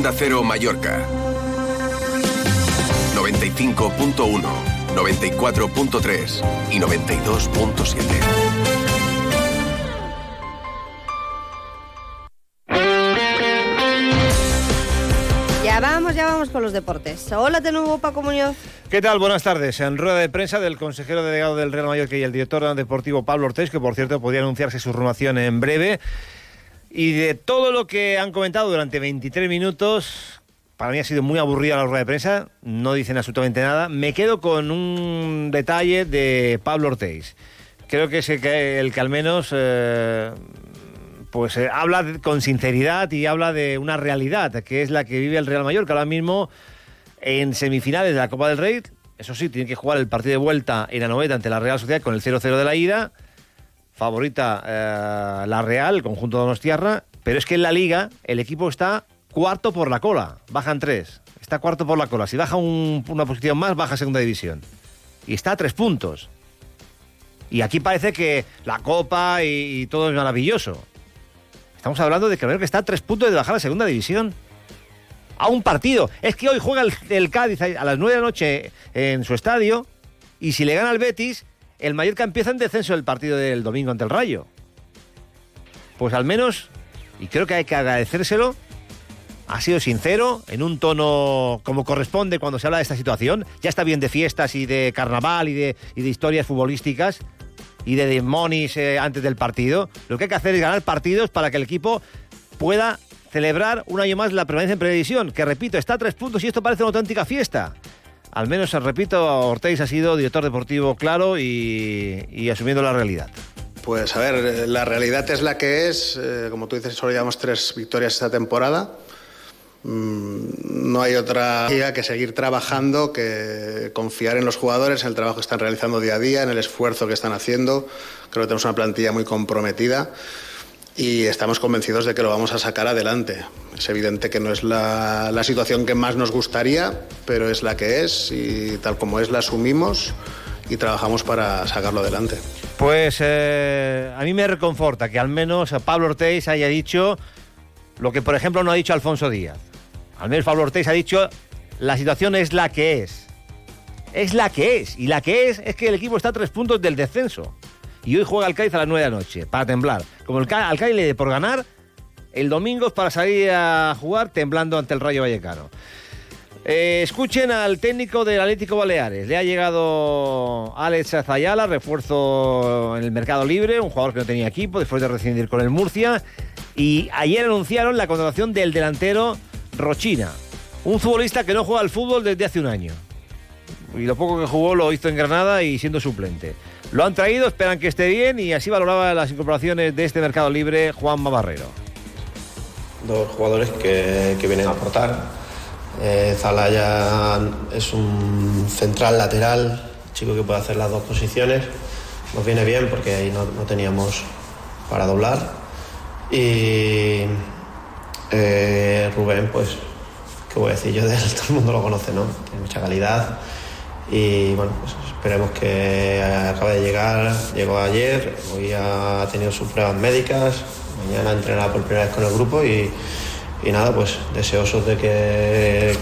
Onda Cero Mallorca. 95.1, 94.3 y 92.7. Ya vamos, ya vamos con los deportes. Hola de nuevo, Paco Muñoz. ¿Qué tal? Buenas tardes. En rueda de prensa del consejero delegado del Real Mallorca y el director deportivo Pablo Ortiz, que por cierto podría anunciarse su renovación en breve. Y de todo lo que han comentado durante 23 minutos, para mí ha sido muy aburrida la rueda de prensa, no dicen absolutamente nada. Me quedo con un detalle de Pablo Ortiz. Creo que es el que, el que al menos eh, pues eh, habla con sinceridad y habla de una realidad, que es la que vive el Real Mallorca ahora mismo en semifinales de la Copa del Rey. Eso sí, tiene que jugar el partido de vuelta en Anoeta ante la Real Sociedad con el 0-0 de la ida. Favorita eh, la Real, el conjunto de Donostiarra. Pero es que en la Liga el equipo está cuarto por la cola. Bajan tres. Está cuarto por la cola. Si baja un- una posición más, baja segunda división. Y está a tres puntos. Y aquí parece que la Copa y, todo es maravilloso. Estamos hablando de que Mallorca está a tres puntos de bajar a segunda división. A un partido. Es que hoy juega el, el Cádiz a las nueve de la noche en su estadio. Y si le gana al Betis, el Mallorca empieza en descenso el partido del domingo ante el Rayo. Pues al menos, y creo que hay que agradecérselo, ha sido sincero, en un tono como corresponde cuando se habla de esta situación. Ya está bien de fiestas y de carnaval y de, historias futbolísticas y de demonios eh, antes del partido. Lo que hay que hacer es ganar partidos para que el equipo pueda celebrar un año más la permanencia en previsión, que repito, está a tres puntos y esto parece una auténtica fiesta. Al menos, repito, Ortiz ha sido director deportivo claro y, asumiendo la realidad. Pues a ver, eh, la realidad es la que es. eh, como tú dices, solo llevamos tres victorias esta temporada. Mm, No hay otra guía que seguir trabajando, que confiar en los jugadores, en el trabajo que están realizando día a día, en el esfuerzo que están haciendo. Creo que tenemos una plantilla muy comprometida y estamos convencidos de que lo vamos a sacar adelante. Es evidente que no es la, situación que más nos gustaría, pero es la que es y tal como es la asumimos y trabajamos para sacarlo adelante. Pues eh, a mí me reconforta que al menos Pablo Ortiz haya dicho lo que, por ejemplo, no ha dicho Alfonso Díaz. Al menos Pablo Ortiz ha dicho la situación es la que es. Es la que es. Y la que es es que el equipo está a tres puntos del descenso. Y hoy juega el Cádiz a las nueve de la noche, para temblar. Como el al Cádiz le dé por ganar, el domingo es para salir a jugar temblando ante el Rayo Vallecano. Eh, escuchen al técnico del Atlético Baleares. Le ha llegado Alex Azayala, refuerzo en el mercado libre, un jugador que no tenía equipo después de rescindir con el Murcia. Y ayer anunciaron la contratación del delantero Rochina, un futbolista que no juega al fútbol desde hace un año. Y lo poco que jugó lo hizo en Granada y siendo suplente. Lo han traído, esperan que esté bien y así valoraba las incorporaciones de este mercado libre Juan Barrero. dos jugadores que, que vienen a aportar. Eh, Zalaya es un central lateral, chico que puede hacer las dos posiciones. Nos viene bien porque ahí no, no teníamos para doblar. Y eh, Rubén, pues, ¿qué voy a decir yo de él? Todo el mundo lo conoce, ¿no? Tiene mucha calidad. Y bueno, pues esperemos que acabe de llegar. Llegó ayer, hoy ha tenido sus pruebas médicas, mañana entrenará por primera vez con el grupo y, y nada, pues deseosos de que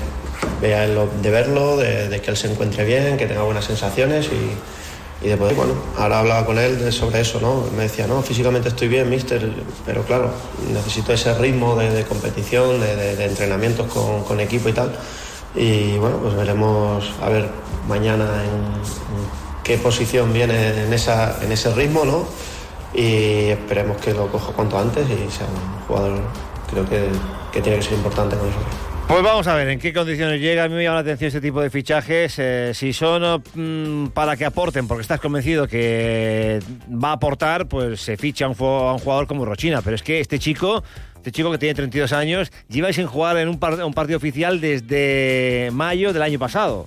vea de verlo, de, que él se encuentre bien, que tenga buenas sensaciones y, y de poder, bueno, ahora hablaba con él sobre eso, ¿no? Me decía, no, físicamente estoy bien, mister, pero claro, necesito ese ritmo de, de competición, de entrenamientos con, con equipo y tal. Y bueno, pues veremos a ver mañana en, qué posición viene en, esa, en ese ritmo, ¿no? Y esperemos que lo coja cuanto antes y sea un jugador, creo que, que tiene que ser importante con eso. Pues vamos a ver en qué condiciones llega. A mí me llama la atención este tipo de fichajes. eh, si son mm, para que aporten, porque estás convencido que va a aportar, pues se ficha a un, a un jugador como Rochina. Pero es que este chico, este chico que tiene 32 años, lleva sin jugar en un, par- un partido oficial desde mayo del año pasado.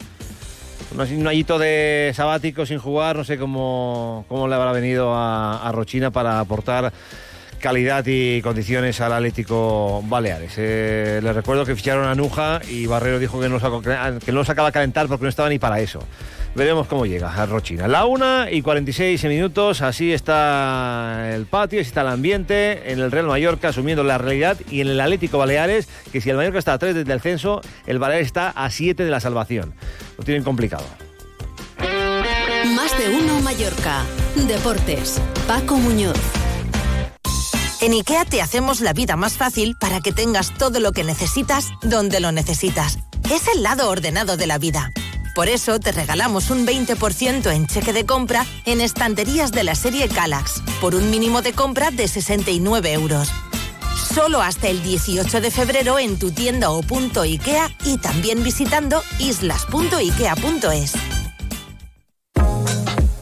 Un, añito de sabático sin jugar, no sé cómo, cómo le habrá venido a, Rochina para aportar calidad y condiciones al Atlético Baleares. Eh, les recuerdo que ficharon a Nuja y Barrero dijo que no, que no sacaba calentar porque no estaba ni para eso. Veremos cómo llega a Rochina. La una y 46 minutos, así está el patio, así está el ambiente en el Real Mallorca asumiendo la realidad y en el Atlético Baleares, que si el Mallorca está a 3 desde el censo, el Baleares está a 7 de la salvación. Lo tienen complicado. Más de uno Mallorca. Deportes. Paco Muñoz. En IKEA te hacemos la vida más fácil para que tengas todo lo que necesitas donde lo necesitas. Es el lado ordenado de la vida. Por eso te regalamos un 20% en cheque de compra en estanterías de la serie Calax, por un mínimo de compra de 69 euros. Solo hasta el 18 de febrero en tu tienda o punto IKEA y también visitando islas.ikea.es.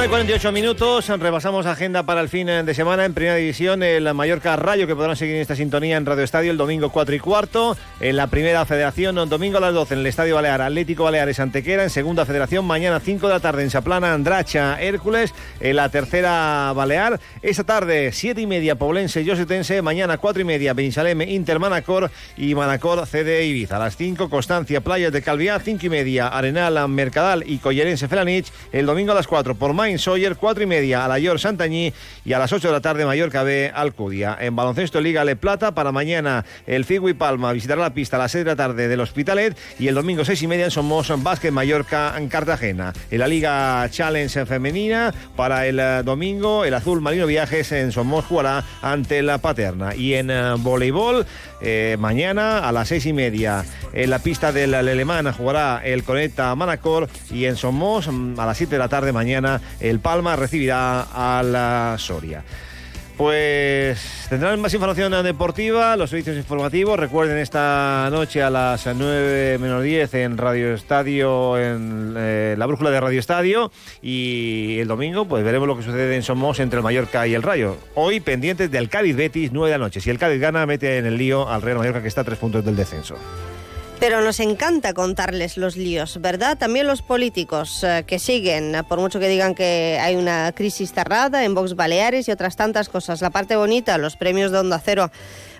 1 y 48 minutos, repasamos agenda para el fin de semana. En Primera División, el Mallorca Rayo, que podrán seguir en esta sintonía en Radio Estadio el domingo 4 y cuarto, en la Primera Federación, domingo a las 12 en el Estadio Balear, Atlético Baleares Antequera, en Segunda Federación, mañana 5 de la tarde en Saplana, Andracha, Hércules, en la Tercera Balear, esta tarde 7 y media Poblense, Yosetense, mañana 4 y media Bensalem, Inter Manacor. Y Manacor CD Ibiza, a las 5 Constancia, Playas de Calviá, 5 y media Arenal, Mercadal y Collerense Felanich, el domingo a las 4 por Main Sawyer, 4 y media a la York Santañí y a las 8 de la tarde Mallorca B Alcudia. En baloncesto Liga Le Plata para mañana el y Palma visitará la pista a las 6 de la tarde del Hospitalet y el domingo 6 y media en Somos Básquet Mallorca en Cartagena. En la Liga Challenge femenina para el eh, domingo el Azul Marino Viajes en Somos jugará ante la Paterna y en eh, voleibol eh, mañana a las 6 y media en la pista del Alemán jugará el Conecta Manacor y en Somos mm, a las 7 de la tarde mañana el Palma recibirá a la Soria. Pues tendrán más información deportiva, los servicios informativos. Recuerden esta noche a las 9 menos 10 en Radio Estadio, en eh, la brújula de Radio Estadio. Y el domingo, pues veremos lo que sucede en Somos entre el Mallorca y el Rayo. Hoy pendientes del Cádiz Betis, 9 de la noche. Si el Cádiz gana, mete en el lío al Real Mallorca que está a tres puntos del descenso. Pero nos encanta contarles los líos, ¿verdad? También los políticos eh, que siguen, por mucho que digan que hay una crisis cerrada en Vox Baleares y otras tantas cosas. La parte bonita, los premios de Onda Cero.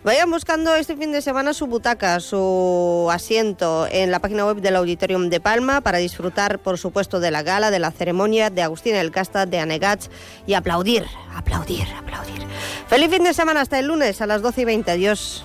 Vayan buscando este fin de semana su butaca, su asiento en la página web del Auditorium de Palma para disfrutar, por supuesto, de la gala, de la ceremonia, de Agustín El Casta, de Anegats y aplaudir, aplaudir, aplaudir. Feliz fin de semana hasta el lunes a las 12 y 20. Adiós.